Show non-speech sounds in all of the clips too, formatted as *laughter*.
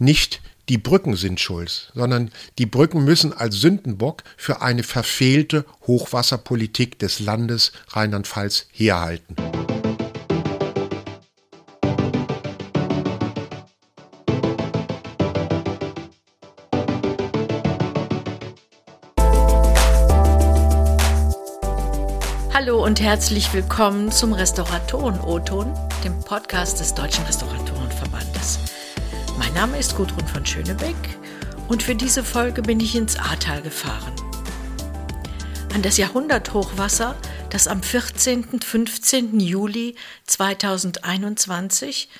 nicht die Brücken sind schuld, sondern die Brücken müssen als Sündenbock für eine verfehlte Hochwasserpolitik des Landes Rheinland-Pfalz herhalten. Hallo und herzlich willkommen zum Restauratoren-O-Ton, dem Podcast des Deutschen Restauratorenverbandes. Mein Name ist Gudrun von Schönebeck und für diese Folge bin ich ins Ahrtal gefahren. An das Jahrhunderthochwasser, das am 14. und 15. Juli 2021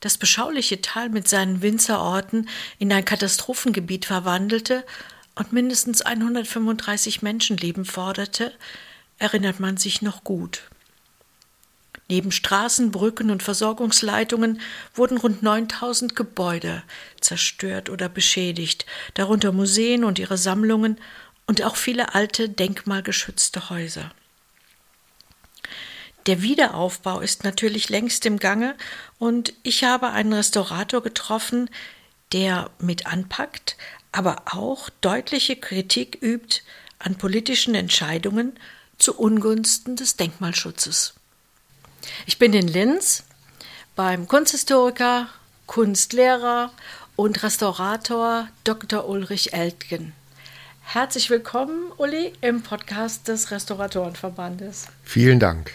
das beschauliche Tal mit seinen Winzerorten in ein Katastrophengebiet verwandelte und mindestens 135 Menschenleben forderte, erinnert man sich noch gut. Neben Straßen, Brücken und Versorgungsleitungen wurden rund 9000 Gebäude zerstört oder beschädigt, darunter Museen und ihre Sammlungen und auch viele alte, denkmalgeschützte Häuser. Der Wiederaufbau ist natürlich längst im Gange und ich habe einen Restaurator getroffen, der mit anpackt, aber auch deutliche Kritik übt an politischen Entscheidungen zu Ungunsten des Denkmalschutzes. Ich bin in Linz beim Kunsthistoriker, Kunstlehrer und Restaurator Dr. Ulrich Eltgen. Herzlich willkommen, Uli, im Podcast des Restauratorenverbandes. Vielen Dank.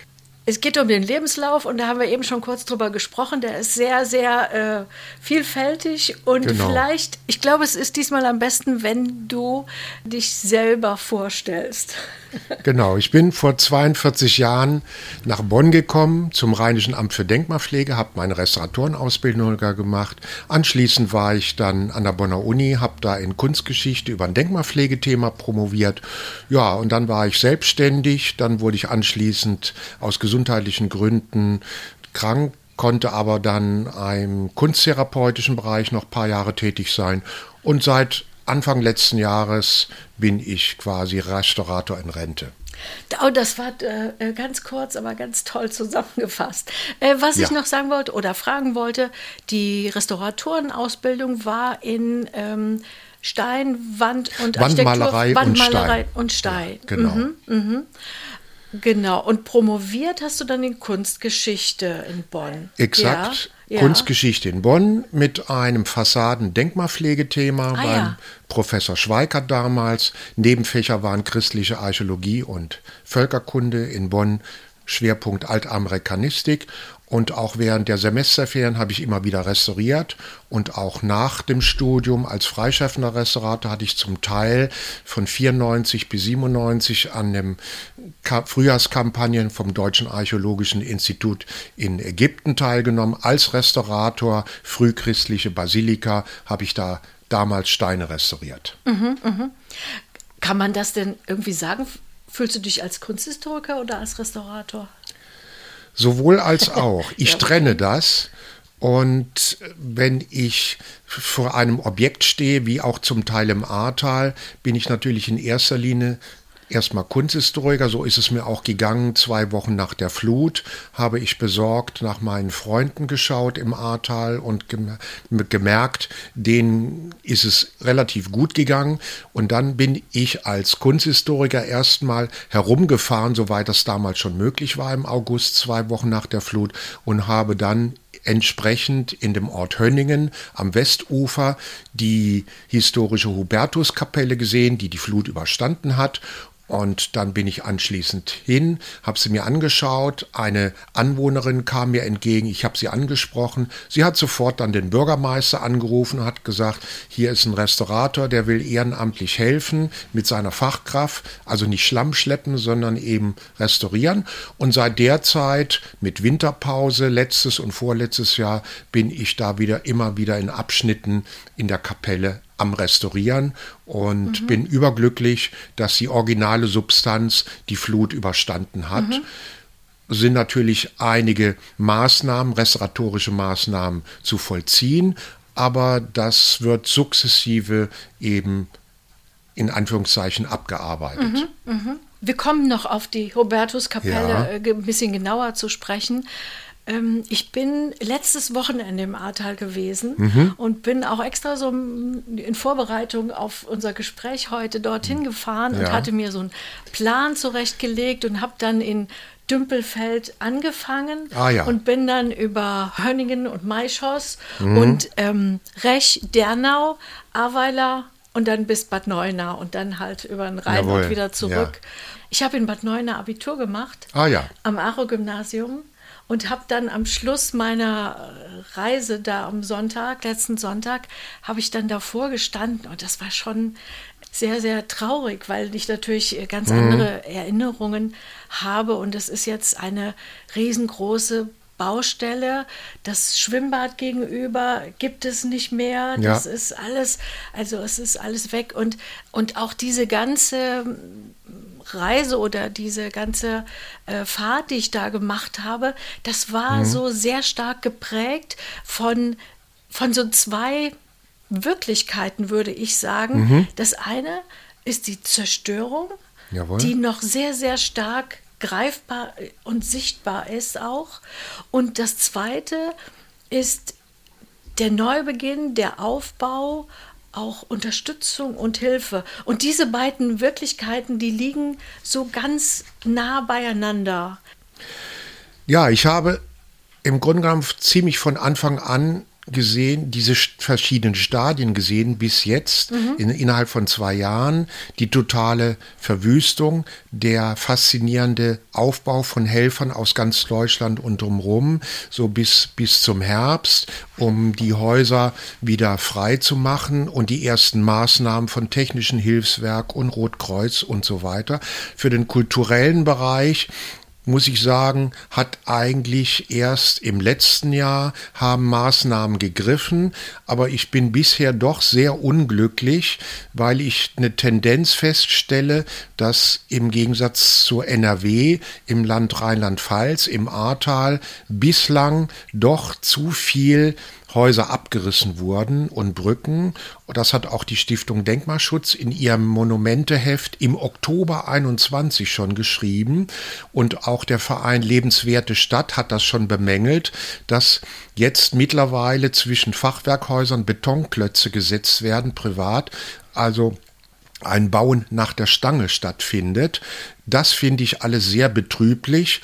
Es geht um den Lebenslauf und da haben wir eben schon kurz drüber gesprochen. Der ist sehr, sehr äh, vielfältig und genau. vielleicht, ich glaube, es ist diesmal am besten, wenn du dich selber vorstellst. *laughs* Genau, ich bin vor 42 Jahren nach Bonn gekommen zum Rheinischen Amt für Denkmalpflege, habe meine Restauratorenausbildung gemacht. Anschließend war ich dann an der Bonner Uni, habe da in Kunstgeschichte über ein Denkmalpflegethema promoviert. Ja, und dann war ich selbstständig. Dann wurde ich anschließend aus gesundheitlichen Gründen krank konnte aber dann im kunsttherapeutischen Bereich noch ein paar Jahre tätig sein. Und seit Anfang letzten Jahres bin ich quasi Restaurator in Rente. Oh, das war äh, ganz kurz, aber ganz toll zusammengefasst. Äh, was ja. ich noch sagen wollte oder fragen wollte, die Restauratorenausbildung war in ähm, Stein, Wand und Wandmalerei, Wandmalerei und Stein. Und Stein. Ja, genau. Mhm, mh. Genau. Und promoviert hast du dann in Kunstgeschichte in Bonn. Exakt. Ja. Kunstgeschichte in Bonn mit einem Fassaden-Denkmalpflegethema ah, beim ja. Professor Schweikert damals. Nebenfächer waren christliche Archäologie und Völkerkunde in Bonn. Schwerpunkt Altamerikanistik und auch während der Semesterferien habe ich immer wieder restauriert und auch nach dem Studium als freischaffender Restaurator hatte ich zum Teil von 94 bis 97 an dem Frühjahrskampagnen vom Deutschen Archäologischen Institut in Ägypten teilgenommen. Als Restaurator frühchristliche Basilika habe ich da damals Steine restauriert. Mhm, mh. Kann man das denn irgendwie sagen? Fühlst du dich als Kunsthistoriker oder als Restaurator? Sowohl als *laughs* auch. Ich trenne das. Und wenn ich vor einem Objekt stehe, wie auch zum Teil im Ahrtal, bin ich natürlich in erster Linie erstmal Kunsthistoriker, so ist es mir auch gegangen. Zwei Wochen nach der Flut habe ich besorgt nach meinen Freunden geschaut im Ahrtal und gemerkt, denen ist es relativ gut gegangen. Und dann bin ich als Kunsthistoriker erstmal herumgefahren, soweit das damals schon möglich war im August, zwei Wochen nach der Flut und habe dann entsprechend in dem Ort Hönningen am Westufer die historische Hubertuskapelle gesehen, die die Flut überstanden hat und dann bin ich anschließend hin, habe sie mir angeschaut. Eine Anwohnerin kam mir entgegen, ich habe sie angesprochen. Sie hat sofort dann den Bürgermeister angerufen und hat gesagt, hier ist ein Restaurator, der will ehrenamtlich helfen mit seiner Fachkraft, also nicht Schlamm schleppen, sondern eben restaurieren. Und seit der Zeit mit Winterpause, letztes und vorletztes Jahr, bin ich da wieder immer wieder in Abschnitten in der Kapelle am Restaurieren und mhm. bin überglücklich, dass die originale Substanz die Flut überstanden hat. Mhm. Sind natürlich einige Maßnahmen, restauratorische Maßnahmen zu vollziehen, aber das wird sukzessive eben in Anführungszeichen abgearbeitet. Mhm, mh. Wir kommen noch auf die Hubertuskapelle ja. Äh, ein bisschen genauer zu sprechen. Ähm, ich bin letztes Wochenende im Ahrtal gewesen mhm. und bin auch extra so in Vorbereitung auf unser Gespräch heute dorthin gefahren ja. und hatte mir so einen Plan zurechtgelegt und habe dann in Dümpelfeld angefangen ah, ja. und bin dann über Hönningen und Maischoss mhm. und ähm, Rech, Dernau, Aweiler und dann bis Bad Neuenahr und dann halt über den Rhein Jawohl. und wieder zurück. Ja. Ich habe in Bad Neuenahr Abitur gemacht. Ah ja. Am Aro-Gymnasium und habe dann am Schluss meiner Reise da am Sonntag, letzten Sonntag, habe ich dann davor gestanden und das war schon sehr, sehr traurig, weil ich natürlich ganz mhm. andere Erinnerungen habe und es ist jetzt eine riesengroße Baustelle, das Schwimmbad gegenüber gibt es nicht mehr. Das ja. ist alles, also es ist alles weg und, und auch diese ganze Reise oder diese ganze äh, Fahrt, die ich da gemacht habe, das war mhm. so sehr stark geprägt von, von so zwei Wirklichkeiten, würde ich sagen. Mhm. Das eine ist die Zerstörung, Jawohl. die noch sehr, sehr stark greifbar und sichtbar ist auch. Und das zweite ist der Neubeginn, der Aufbau auch Unterstützung und Hilfe. Und diese beiden Wirklichkeiten, die liegen so ganz nah beieinander. Ja, ich habe im genommen ziemlich von Anfang an gesehen, diese verschiedenen Stadien gesehen bis jetzt mhm. in, innerhalb von zwei Jahren, die totale Verwüstung, der faszinierende Aufbau von Helfern aus ganz Deutschland und drumherum, so bis, bis zum Herbst, um die Häuser wieder frei zu machen und die ersten Maßnahmen von Technischen Hilfswerk und Rotkreuz und so weiter. Für den kulturellen Bereich muss ich sagen, hat eigentlich erst im letzten Jahr haben Maßnahmen gegriffen, aber ich bin bisher doch sehr unglücklich, weil ich eine Tendenz feststelle, dass im Gegensatz zur NRW im Land Rheinland-Pfalz, im Ahrtal bislang doch zu viel Häuser abgerissen wurden und Brücken. Das hat auch die Stiftung Denkmalschutz in ihrem Monumenteheft im Oktober 21 schon geschrieben. Und auch der Verein Lebenswerte Stadt hat das schon bemängelt, dass jetzt mittlerweile zwischen Fachwerkhäusern Betonklötze gesetzt werden, privat. Also ein Bauen nach der Stange stattfindet. Das finde ich alles sehr betrüblich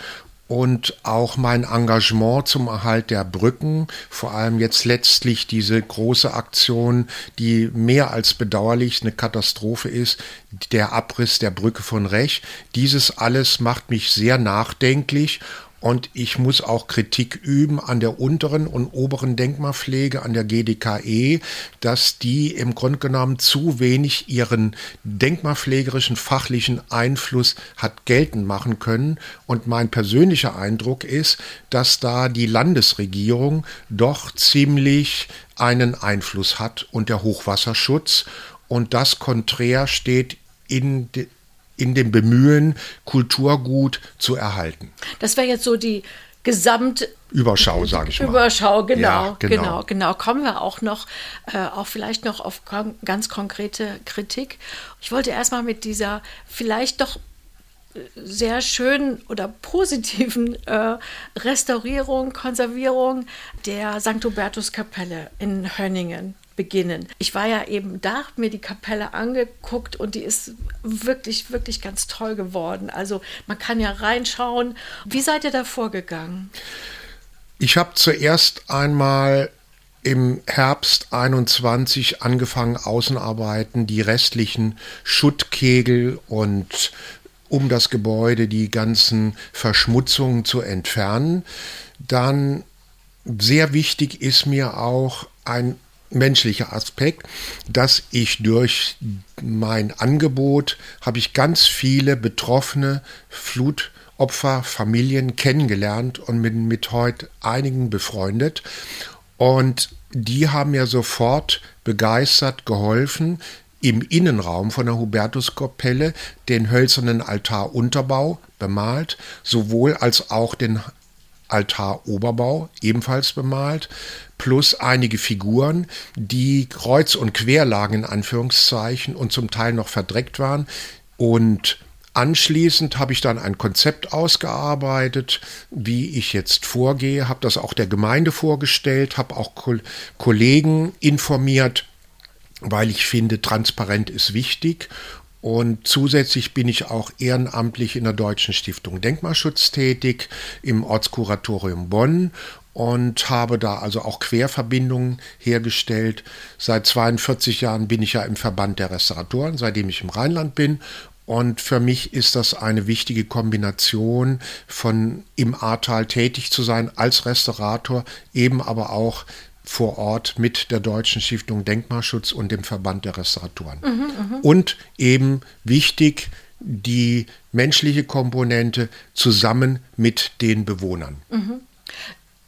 und auch mein Engagement zum Erhalt der Brücken, vor allem jetzt letztlich diese große Aktion, die mehr als bedauerlich eine Katastrophe ist, der Abriss der Brücke von Rech. Dieses alles macht mich sehr nachdenklich und ich muss auch Kritik üben an der unteren und oberen Denkmalpflege, an der GDKE, dass die im Grunde genommen zu wenig ihren denkmalpflegerischen fachlichen Einfluss hat geltend machen können. Und mein persönlicher Eindruck ist, dass da die Landesregierung doch ziemlich einen Einfluss hat und der Hochwasserschutz. Und das konträr steht in in dem Bemühen, Kulturgut zu erhalten. Das wäre jetzt so die Gesamt Überschau, sage ich mal. Überschau, genau, ja, genau, genau, genau. Kommen wir auch noch, äh, auch vielleicht noch auf kon ganz konkrete Kritik. Ich wollte erstmal mit dieser vielleicht doch äh, sehr schönen oder positiven äh, Restaurierung, Konservierung der St. Hubertus Kapelle in Hönningen beginnen. Ich war ja eben da, habe mir die Kapelle angeguckt und die ist wirklich, wirklich ganz toll geworden. Also man kann ja reinschauen. Wie seid ihr da vorgegangen? Ich habe zuerst einmal im Herbst 21 angefangen, Außenarbeiten, die restlichen Schuttkegel und um das Gebäude die ganzen Verschmutzungen zu entfernen. Dann sehr wichtig ist mir auch ein menschlicher Aspekt, dass ich durch mein Angebot habe ich ganz viele betroffene Flutopfer, Familien kennengelernt und bin mit heute einigen befreundet. Und die haben mir sofort begeistert geholfen, im Innenraum von der Hubertuskapelle den hölzernen Altarunterbau bemalt, sowohl als auch den Altaroberbau ebenfalls bemalt, plus einige Figuren, die kreuz und quer lagen in Anführungszeichen und zum Teil noch verdreckt waren und Anschließend habe ich dann ein Konzept ausgearbeitet, wie ich jetzt vorgehe, habe das auch der Gemeinde vorgestellt, habe auch Kollegen informiert, weil ich finde, transparent ist wichtig. Und zusätzlich bin ich auch ehrenamtlich in der Deutschen Stiftung Denkmalschutz tätig, im Ortskuratorium Bonn und habe da also auch Querverbindungen hergestellt. Seit 42 Jahren bin ich ja im Verband der Restauratoren, seitdem ich im Rheinland bin und für mich ist das eine wichtige Kombination von im Ahrtal tätig zu sein als Restaurator, eben aber auch vor Ort mit der Deutschen Stiftung Denkmalschutz und dem Verband der Restauratoren. Mhm, mhm. und eben wichtig, die menschliche Komponente zusammen mit den Bewohnern. Mhm.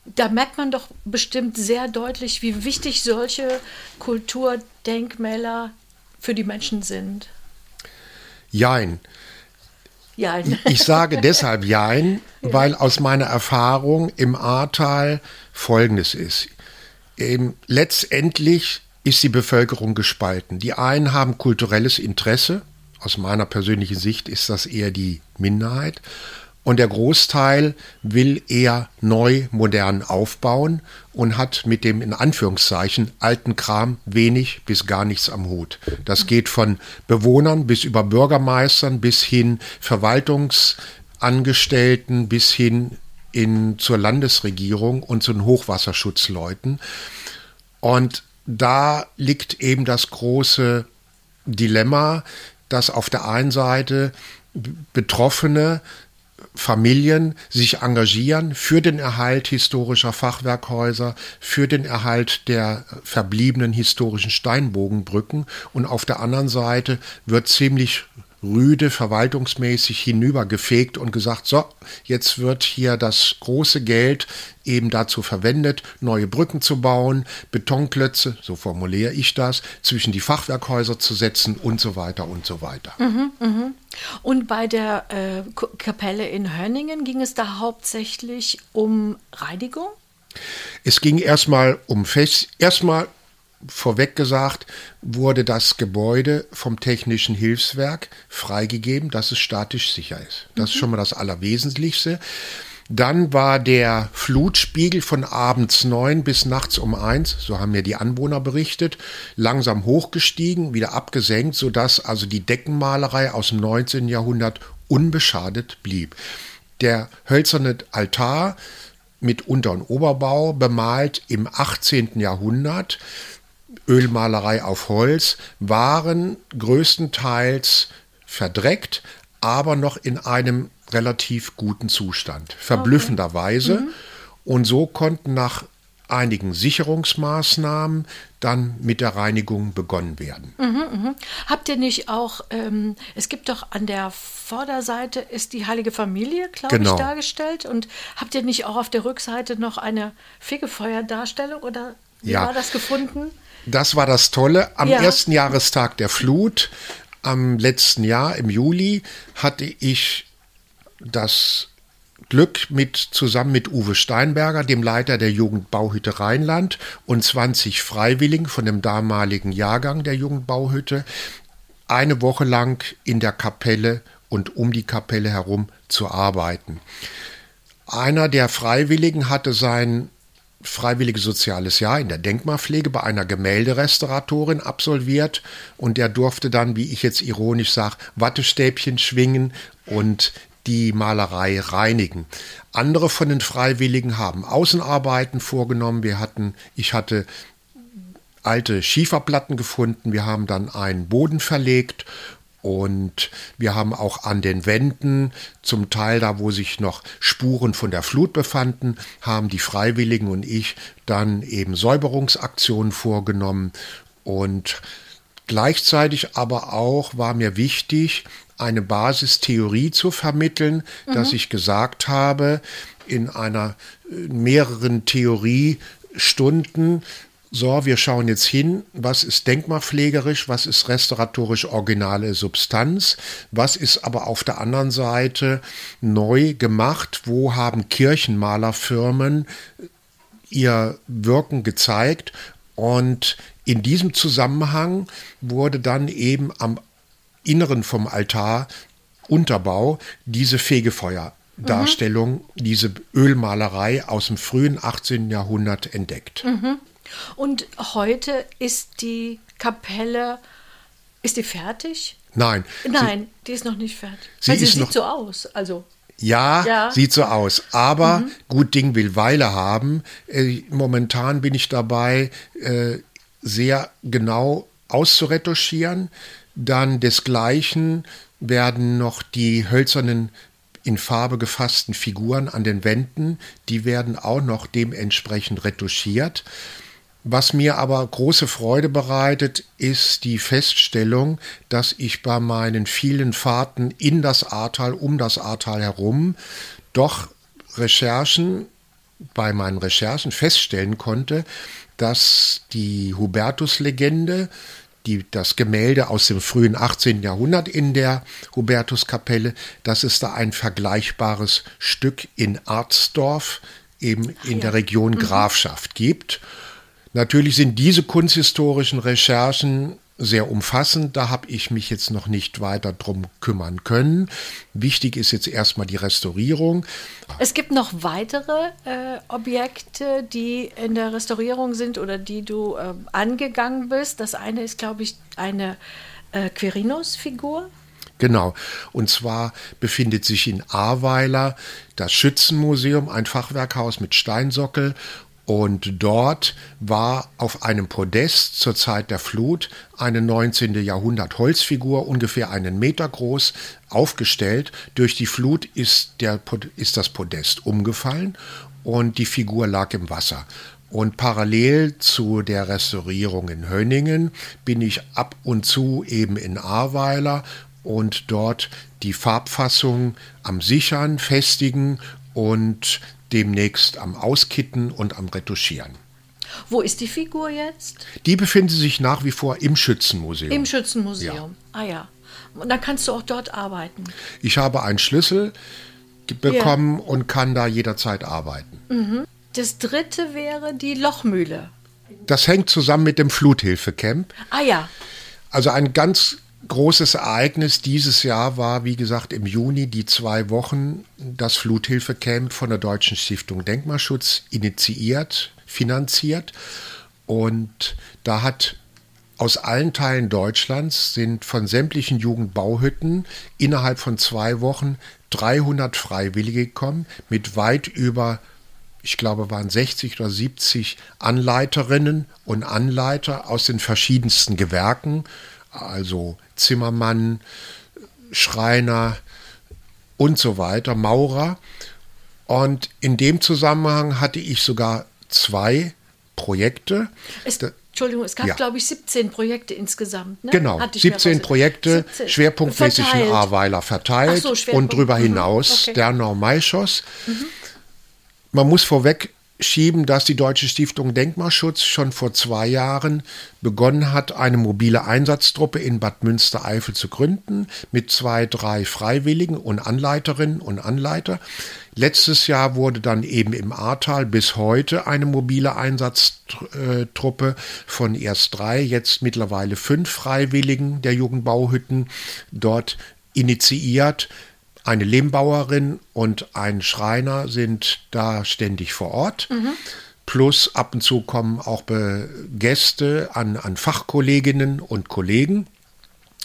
Da merkt man doch bestimmt sehr deutlich, wie wichtig solche Kulturdenkmäler für die Menschen sind. Jein. Jein. Ich sage *laughs* deshalb Jein, ja. weil aus meiner Erfahrung im Ahrtal Folgendes ist. Eben, letztendlich ist die Bevölkerung gespalten. Die einen haben kulturelles Interesse. Aus meiner persönlichen Sicht ist das eher die Minderheit und der Großteil will eher neu, modern aufbauen und hat mit dem in Anführungszeichen alten Kram wenig bis gar nichts am Hut. Das geht von Bewohnern bis über Bürgermeistern bis hin Verwaltungsangestellten bis hin in, zur Landesregierung und zu den Hochwasserschutzleuten. Und da liegt eben das große Dilemma, dass auf der einen Seite Betroffene Familien sich engagieren für den Erhalt historischer Fachwerkhäuser, für den Erhalt der verbliebenen historischen Steinbogenbrücken und auf der anderen Seite wird ziemlich rüde verwaltungsmäßig hinübergefegt und gesagt, so, jetzt wird hier das große Geld eben dazu verwendet, neue Brücken zu bauen, Betonklötze, so formuliere ich das, zwischen die Fachwerkhäuser zu setzen und so weiter und so weiter. Mhm, mh. Und bei der äh, Kapelle in Hönningen ging es da hauptsächlich um Reinigung? Es ging erstmal um Fest, erstmal vorweg gesagt, wurde das Gebäude vom Technischen Hilfswerk freigegeben, dass es statisch sicher ist. Das mhm. ist schon mal das Allerwesentlichste. Dann war der Flutspiegel von abends neun bis nachts um eins, so haben mir die Anwohner berichtet, langsam hochgestiegen, wieder abgesenkt, sodass also die Deckenmalerei aus dem 19. Jahrhundert unbeschadet blieb. Der hölzerne Altar mit Unter- und Oberbau bemalt im 18. Jahrhundert Ölmalerei auf Holz waren größtenteils verdreckt, aber noch in einem relativ guten Zustand, verblüffenderweise. Okay. Mhm. Und so konnten nach einigen Sicherungsmaßnahmen dann mit der Reinigung begonnen werden. Mhm, mh. Habt ihr nicht auch, ähm, es gibt doch an der Vorderseite ist die Heilige Familie, glaube genau. ich, dargestellt. Und habt ihr nicht auch auf der Rückseite noch eine Fegefeuerdarstellung oder wie ja. war das gefunden? Das war das Tolle. Am ja. ersten Jahrestag der Flut, am letzten Jahr, im Juli, hatte ich das Glück mit zusammen mit Uwe Steinberger, dem Leiter der Jugendbauhütte Rheinland und 20 Freiwilligen von dem damaligen Jahrgang der Jugendbauhütte eine Woche lang in der Kapelle und um die Kapelle herum zu arbeiten. Einer der Freiwilligen hatte sein freiwilliges soziales Jahr in der Denkmalpflege bei einer Gemälderestauratorin absolviert und der durfte dann, wie ich jetzt ironisch sage, Wattestäbchen schwingen und die Malerei reinigen. Andere von den Freiwilligen haben Außenarbeiten vorgenommen. Wir hatten, ich hatte alte Schieferplatten gefunden. Wir haben dann einen Boden verlegt und wir haben auch an den Wänden, zum Teil da, wo sich noch Spuren von der Flut befanden, haben die Freiwilligen und ich dann eben Säuberungsaktionen vorgenommen. Und gleichzeitig aber auch war mir wichtig, eine Basistheorie zu vermitteln, mhm. dass ich gesagt habe, in einer äh, mehreren Theoriestunden so, wir schauen jetzt hin, was ist denkmalpflegerisch, was ist restauratorisch originale Substanz, was ist aber auf der anderen Seite neu gemacht, wo haben Kirchenmalerfirmen ihr Wirken gezeigt und in diesem Zusammenhang wurde dann eben am Inneren vom Altar Unterbau diese Fegefeuerdarstellung, mhm. diese Ölmalerei aus dem frühen 18. Jahrhundert entdeckt. Mhm. Und heute ist die Kapelle, ist die fertig? Nein. Nein, sie, die ist noch nicht fertig. Sie, Weil sie sieht noch, so aus. Also ja, ja, sieht so aus. Aber mhm. gut Ding will Weile haben. Äh, momentan bin ich dabei, äh, sehr genau auszuretuschieren. Dann desgleichen werden noch die hölzernen in Farbe gefassten Figuren an den Wänden, die werden auch noch dementsprechend retuschiert. Was mir aber große Freude bereitet, ist die Feststellung, dass ich bei meinen vielen Fahrten in das Ahrtal, um das Ahrtal herum, doch Recherchen, bei meinen Recherchen feststellen konnte, dass die Hubertus-Legende, die, das Gemälde aus dem frühen 18. Jahrhundert in der Hubertuskapelle, dass es da ein vergleichbares Stück in Arzdorf, eben in ja. der Region mhm. Grafschaft gibt. Natürlich sind diese kunsthistorischen Recherchen sehr umfassend. Da habe ich mich jetzt noch nicht weiter drum kümmern können. Wichtig ist jetzt erstmal die Restaurierung. Es gibt noch weitere äh, Objekte, die in der Restaurierung sind oder die du äh, angegangen bist. Das eine ist, glaube ich, eine äh, Quirinus-Figur. Genau. Und zwar befindet sich in Ahrweiler das Schützenmuseum, ein Fachwerkhaus mit Steinsockel und dort war auf einem Podest zur Zeit der Flut eine 19. Jahrhundert Holzfigur, ungefähr einen Meter groß, aufgestellt. Durch die Flut ist, der, ist das Podest umgefallen und die Figur lag im Wasser. Und parallel zu der Restaurierung in Hönningen bin ich ab und zu eben in Ahrweiler und dort die Farbfassung am Sichern, Festigen und demnächst am Auskitten und am Retuschieren. Wo ist die Figur jetzt? Die befindet sich nach wie vor im Schützenmuseum. Im Schützenmuseum. Ja. Ah ja. Und dann kannst du auch dort arbeiten. Ich habe einen Schlüssel bekommen ja. und kann da jederzeit arbeiten. Mhm. Das dritte wäre die Lochmühle. Das hängt zusammen mit dem Fluthilfecamp. Ah ja. Also ein ganz großes Ereignis dieses Jahr war, wie gesagt, im Juni die zwei Wochen das Fluthilfecamp von der Deutschen Stiftung Denkmalschutz initiiert, finanziert. Und da hat aus allen Teilen Deutschlands sind von sämtlichen Jugendbauhütten innerhalb von zwei Wochen 300 Freiwillige gekommen mit weit über ich glaube, waren 60 oder 70 Anleiterinnen und Anleiter aus den verschiedensten Gewerken, also Zimmermann, Schreiner und so weiter, Maurer. Und in dem Zusammenhang hatte ich sogar zwei Projekte. Es, Entschuldigung, es gab, ja. glaube ich, 17 Projekte insgesamt. Ne? Genau, 17 Projekte, 17. schwerpunktmäßig in Ahrweiler verteilt so, und darüber hinaus mhm. okay. Maischoss. Mhm. Man muss vorweg schieben, dass die Deutsche Stiftung Denkmalschutz schon vor zwei Jahren begonnen hat, eine mobile Einsatztruppe in Bad Münstereifel zu gründen, mit zwei, drei Freiwilligen und Anleiterinnen und Anleiter. Letztes Jahr wurde dann eben im Ahrtal bis heute eine mobile Einsatztruppe von erst drei, jetzt mittlerweile fünf Freiwilligen der Jugendbauhütten dort initiiert eine Lehmbauerin und ein Schreiner sind da ständig vor Ort. Mhm. Plus ab und zu kommen auch Gäste an, an Fachkolleginnen und Kollegen.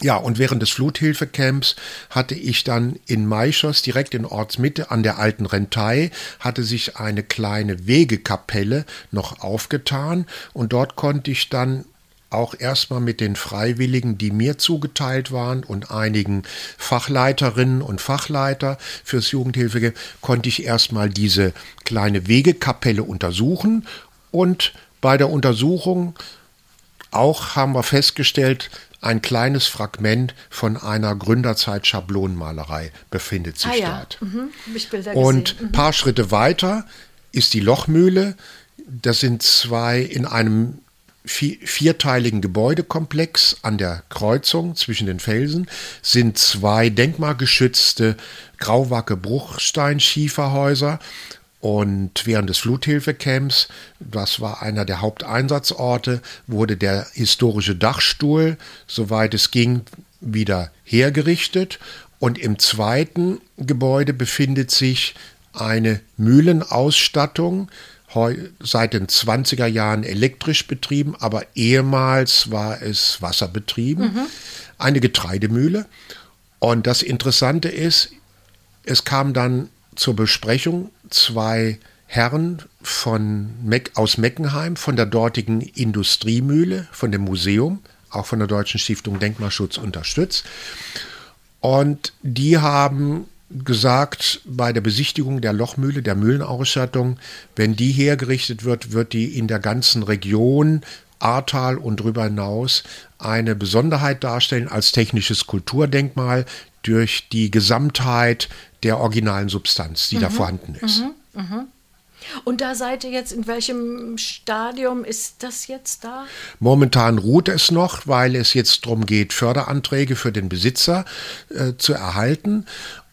Ja, und während des Fluthilfecamps hatte ich dann in Maischoss, direkt in Ortsmitte an der alten Rentei, hatte sich eine kleine Wegekapelle noch aufgetan und dort konnte ich dann auch erstmal mit den Freiwilligen, die mir zugeteilt waren und einigen Fachleiterinnen und Fachleiter fürs Jugendhilfe, konnte ich erstmal diese kleine Wegekapelle untersuchen und bei der Untersuchung auch haben wir festgestellt, ein kleines Fragment von einer Gründerzeit Schablonenmalerei befindet sich ah, ja. dort. Mhm. Und ein mhm. paar Schritte weiter ist die Lochmühle. Das sind zwei in einem vierteiligen Gebäudekomplex an der Kreuzung zwischen den Felsen sind zwei denkmalgeschützte Grauwacke Bruchsteinschieferhäuser. Und während des Fluthilfecamps, das war einer der Haupteinsatzorte, wurde der historische Dachstuhl, soweit es ging, wieder hergerichtet. Und im zweiten Gebäude befindet sich eine Mühlenausstattung, seit den 20er Jahren elektrisch betrieben, aber ehemals war es wasserbetrieben, mhm. eine Getreidemühle. Und das Interessante ist, es kam dann zur Besprechung zwei Herren von Meck, aus Meckenheim, von der dortigen Industriemühle, von dem Museum, auch von der Deutschen Stiftung Denkmalschutz unterstützt. Und die haben gesagt, bei der Besichtigung der Lochmühle, der Mühlenausstattung, wenn die hergerichtet wird, wird die in der ganzen Region Ahrtal und darüber hinaus eine Besonderheit darstellen als technisches Kulturdenkmal durch die Gesamtheit der originalen Substanz, die mhm. da vorhanden ist. Mhm. Mhm. Und da seid ihr jetzt, in welchem Stadium ist das jetzt da? Momentan ruht es noch, weil es jetzt darum geht, Förderanträge für den Besitzer äh, zu erhalten.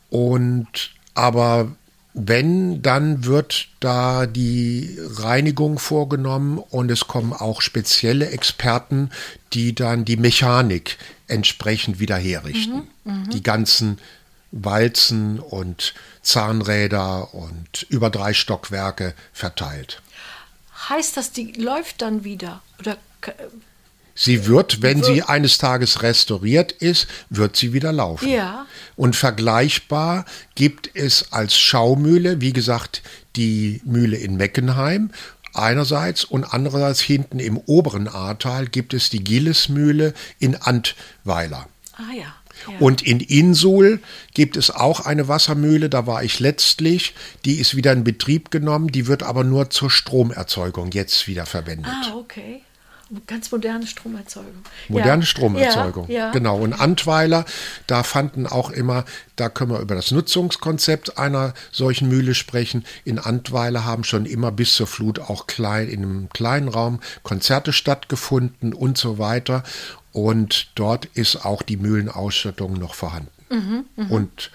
Und aber wenn, dann wird da die Reinigung vorgenommen und es kommen auch spezielle Experten, die dann die Mechanik entsprechend wieder herrichten. Mhm, mh. Die ganzen Walzen und Zahnräder und über drei Stockwerke verteilt. Heißt das, die läuft dann wieder? Oder Sie wird, wenn sie eines Tages restauriert ist, wird sie wieder laufen. Ja. Und vergleichbar gibt es als Schaumühle, wie gesagt, die Mühle in Meckenheim einerseits und andererseits hinten im oberen Ahrtal gibt es die Gillesmühle in Antweiler. Ah ja. Ja. Und in Insul gibt es auch eine Wassermühle, da war ich letztlich, die ist wieder in Betrieb genommen, die wird aber nur zur Stromerzeugung jetzt wieder verwendet. Ah, okay. Ganz moderne Stromerzeugung. Moderne ja. Stromerzeugung, ja, ja. genau. Und Antweiler, da fanden auch immer, da können wir über das Nutzungskonzept einer solchen Mühle sprechen. In Antweiler haben schon immer bis zur Flut auch klein, in einem kleinen Raum Konzerte stattgefunden und so weiter. Und dort ist auch die Mühlenausstattung noch vorhanden. Mhm, mh. Und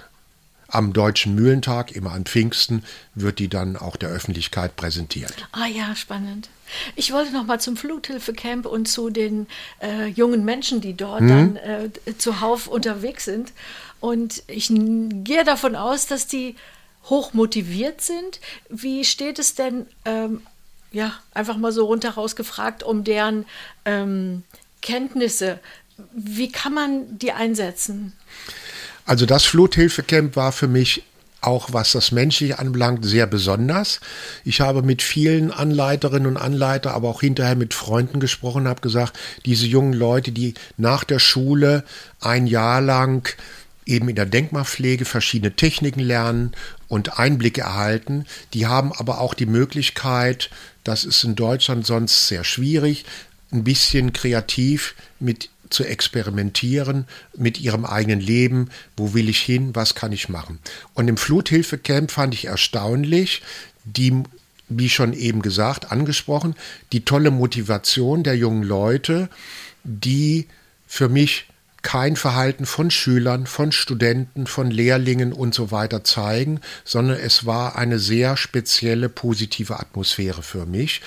am Deutschen Mühlentag, immer an Pfingsten, wird die dann auch der Öffentlichkeit präsentiert. Ah ja, spannend. Ich wollte noch mal zum Fluthilfecamp und zu den äh, jungen Menschen, die dort mhm. dann äh, zuhauf unterwegs sind. Und ich gehe davon aus, dass die hoch motiviert sind. Wie steht es denn, ähm, ja, einfach mal so rundheraus gefragt, um deren ähm, Kenntnisse? Wie kann man die einsetzen? Also das Fluthilfecamp war für mich auch was das Menschliche anbelangt, sehr besonders. Ich habe mit vielen Anleiterinnen und Anleitern, aber auch hinterher mit Freunden gesprochen, habe gesagt, diese jungen Leute, die nach der Schule ein Jahr lang eben in der Denkmalpflege verschiedene Techniken lernen und Einblicke erhalten, die haben aber auch die Möglichkeit, das ist in Deutschland sonst sehr schwierig, ein bisschen kreativ mit zu experimentieren mit ihrem eigenen Leben. Wo will ich hin? Was kann ich machen? Und im Fluthilfecamp fand ich erstaunlich, die, wie schon eben gesagt, angesprochen, die tolle Motivation der jungen Leute, die für mich kein Verhalten von Schülern, von Studenten, von Lehrlingen und so weiter zeigen, sondern es war eine sehr spezielle positive Atmosphäre für mich.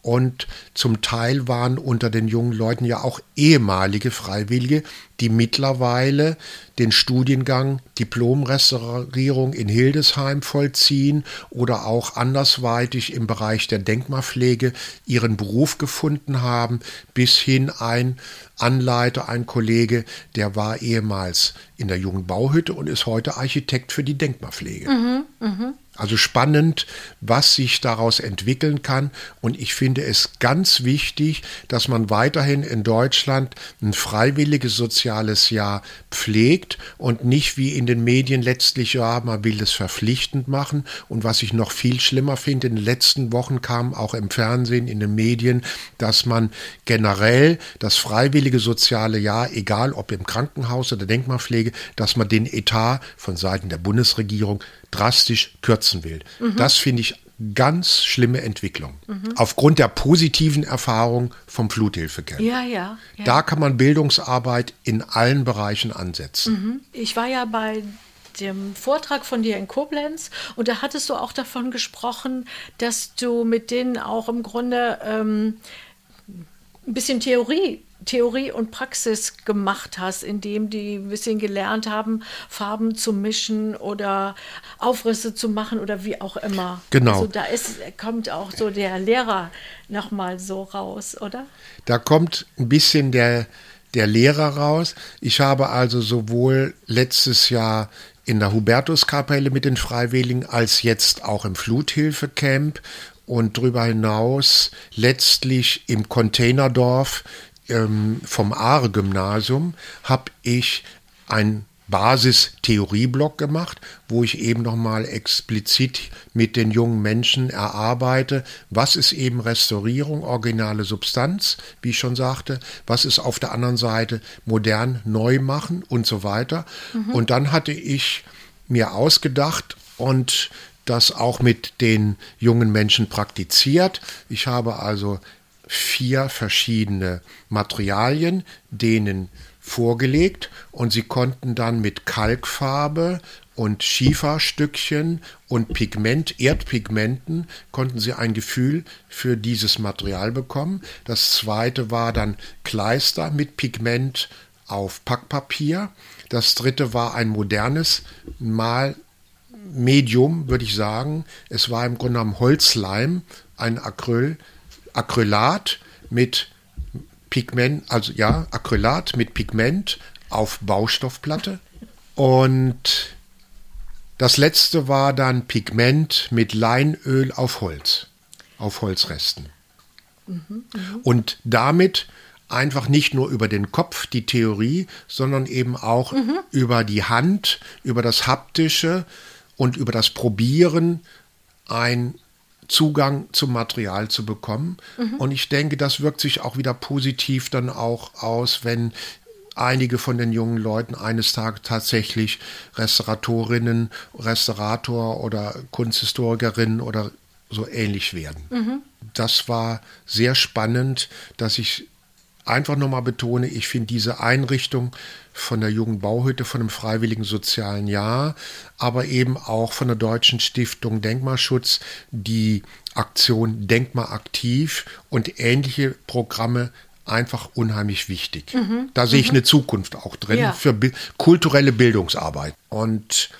Und zum Teil waren unter den jungen Leuten ja auch ehemalige Freiwillige, die mittlerweile den Studiengang Diplomrestaurierung in Hildesheim vollziehen oder auch andersweitig im Bereich der Denkmalpflege ihren Beruf gefunden haben, bis hin ein Anleiter, ein Kollege, der war ehemals in der jungen Bauhütte und ist heute Architekt für die Denkmalpflege. Mhm, mh. Also spannend, was sich daraus entwickeln kann. Und ich finde es ganz wichtig, dass man weiterhin in Deutschland ein freiwilliges soziales Jahr pflegt und nicht wie in den Medien letztlich, ja, man will es verpflichtend machen. Und was ich noch viel schlimmer finde, in den letzten Wochen kam auch im Fernsehen, in den Medien, dass man generell das freiwillige soziale Jahr, egal ob im Krankenhaus oder Denkmalpflege, dass man den Etat von Seiten der Bundesregierung drastisch kürzen will. Mhm. Das finde ich ganz schlimme Entwicklung. Mhm. Aufgrund der positiven Erfahrung vom Fluthilfecamp. Ja, ja, ja, Da kann man Bildungsarbeit in allen Bereichen ansetzen. Mhm. Ich war ja bei dem Vortrag von dir in Koblenz und da hattest du auch davon gesprochen, dass du mit denen auch im Grunde ähm, ein bisschen Theorie Theorie und Praxis gemacht hast, indem die ein bisschen gelernt haben, Farben zu mischen oder Aufrisse zu machen oder wie auch immer. Genau. Also da ist, kommt auch so der Lehrer nochmal so raus, oder? Da kommt ein bisschen der, der Lehrer raus. Ich habe also sowohl letztes Jahr in der Hubertuskapelle mit den Freiwilligen als jetzt auch im Fluthilfecamp und darüber hinaus letztlich im Containerdorf ähm, vom Aare-Gymnasium habe ich ein Basis-Theorie-Block gemacht, wo ich eben nochmal explizit mit den jungen Menschen erarbeite, was ist eben Restaurierung, originale Substanz, wie ich schon sagte, was ist auf der anderen Seite modern neu machen und so weiter. Mhm. Und dann hatte ich mir ausgedacht und das auch mit den jungen Menschen praktiziert. Ich habe also vier verschiedene Materialien denen vorgelegt und sie konnten dann mit Kalkfarbe und Schieferstückchen und Pigment, Erdpigmenten, konnten sie ein Gefühl für dieses Material bekommen. Das zweite war dann Kleister mit Pigment auf Packpapier. Das dritte war ein modernes Malmedium, würde ich sagen. Es war im Grunde genommen Holzleim, ein Acryl, Acrylat mit Pigment, also ja, Acrylat mit Pigment auf Baustoffplatte. Und das letzte war dann Pigment mit Leinöl auf Holz, auf Holzresten. Mhm, Und damit einfach nicht nur über den Kopf die Theorie, sondern eben auch mhm. über die Hand, über das Haptische und über das Probieren ein Zugang zum Material zu bekommen. Mhm. Und ich denke, das wirkt sich auch wieder positiv dann auch aus, wenn einige von den jungen Leuten eines Tages tatsächlich Restauratorinnen, Restaurator oder Kunsthistorikerinnen oder so ähnlich werden. Mhm. Das war sehr spannend, dass ich einfach nochmal betone, ich finde diese Einrichtung von der Jungen Bauhütte, von dem Freiwilligen Sozialen Jahr, aber eben auch von der Deutschen Stiftung Denkmalschutz, die Aktion Denkmal aktiv und ähnliche Programme einfach unheimlich wichtig. Mhm. Da sehe ich mhm. eine Zukunft auch drin ja. für kulturelle Bildungsarbeit. Und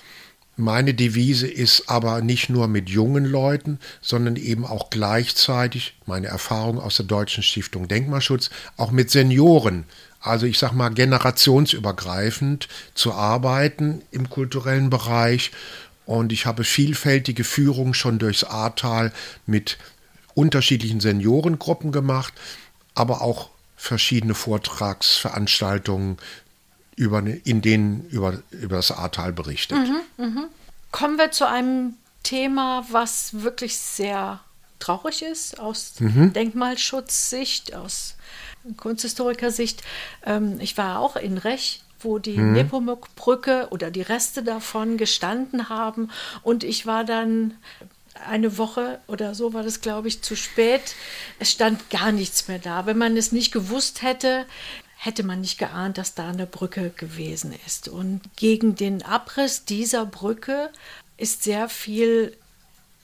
meine Devise ist aber nicht nur mit jungen Leuten, sondern eben auch gleichzeitig, meine Erfahrung aus der Deutschen Stiftung Denkmalschutz, auch mit Senioren, also ich sag mal generationsübergreifend zu arbeiten im kulturellen Bereich. Und ich habe vielfältige Führungen schon durchs Ahrtal mit unterschiedlichen Seniorengruppen gemacht, aber auch verschiedene Vortragsveranstaltungen über, in denen über, über das Ahrtal berichtet. Mhm, mh. Kommen wir zu einem Thema, was wirklich sehr traurig ist aus mhm. Denkmalschutzsicht, aus Kunsthistorikersicht. Ähm, ich war auch in Rech wo die mhm. Nepomuk-Brücke oder die Reste davon gestanden haben. Und ich war dann eine Woche oder so war das, glaube ich, zu spät. Es stand gar nichts mehr da. Wenn man es nicht gewusst hätte, hätte man nicht geahnt, dass da eine Brücke gewesen ist. Und gegen den Abriss dieser Brücke ist sehr viel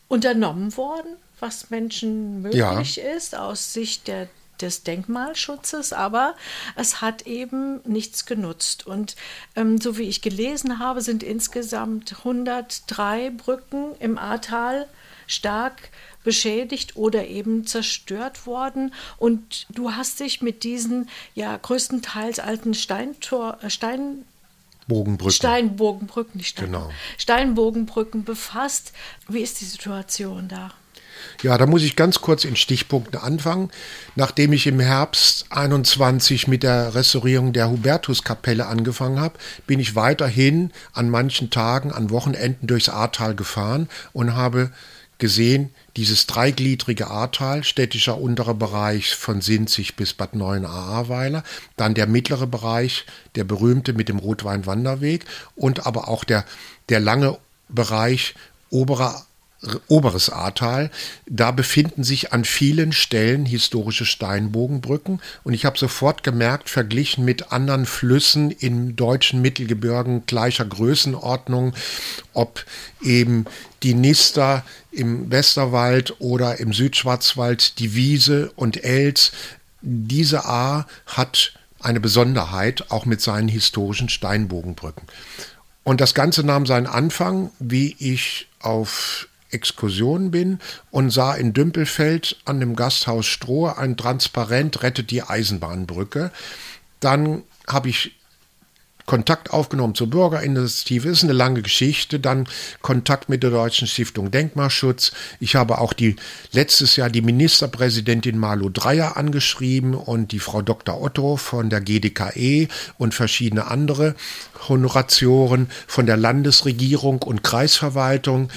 unternommen worden, was Menschen möglich ja. ist aus Sicht der, des Denkmalschutzes, aber es hat eben nichts genutzt. Und ähm, so wie ich gelesen habe, sind insgesamt 103 Brücken im Ahrtal stark beschädigt oder eben zerstört worden. Und du hast dich mit diesen ja größtenteils alten Steintor, äh, Stein Bogenbrücken. Steinbogenbrücken, nicht Stein genau. Steinbogenbrücken befasst. Wie ist die Situation da? Ja, da muss ich ganz kurz in Stichpunkten anfangen. Nachdem ich im Herbst 21 mit der Restaurierung der Hubertuskapelle angefangen habe, bin ich weiterhin an manchen Tagen, an Wochenenden durchs Ahrtal gefahren und habe gesehen, dieses dreigliedrige Ahrtal, städtischer unterer Bereich von Sinzig bis Bad Neuen-Ahrweiler, dann der mittlere Bereich, der berühmte mit dem Rotwein-Wanderweg und aber auch der, der lange Bereich oberer oberes Ahrtal. Da befinden sich an vielen Stellen historische Steinbogenbrücken und ich habe sofort gemerkt, verglichen mit anderen Flüssen im deutschen Mittelgebirgen gleicher Größenordnung, ob eben die Nister im Westerwald oder im Südschwarzwald, die Wiese und Els, diese A hat eine Besonderheit, auch mit seinen historischen Steinbogenbrücken. Und das Ganze nahm seinen Anfang, wie ich auf Exkursion bin und sah in Dümpelfeld an dem Gasthaus Stroh ein Transparent Rettet die Eisenbahnbrücke. Dann habe ich Kontakt aufgenommen zur Bürgerinitiative, ist eine lange Geschichte. Dann Kontakt mit der Deutschen Stiftung Denkmalschutz. Ich habe auch die letztes Jahr die Ministerpräsidentin Malu Dreyer angeschrieben und die Frau Dr. Otto von der GDKE und verschiedene andere Honoratioren von der Landesregierung und Kreisverwaltung,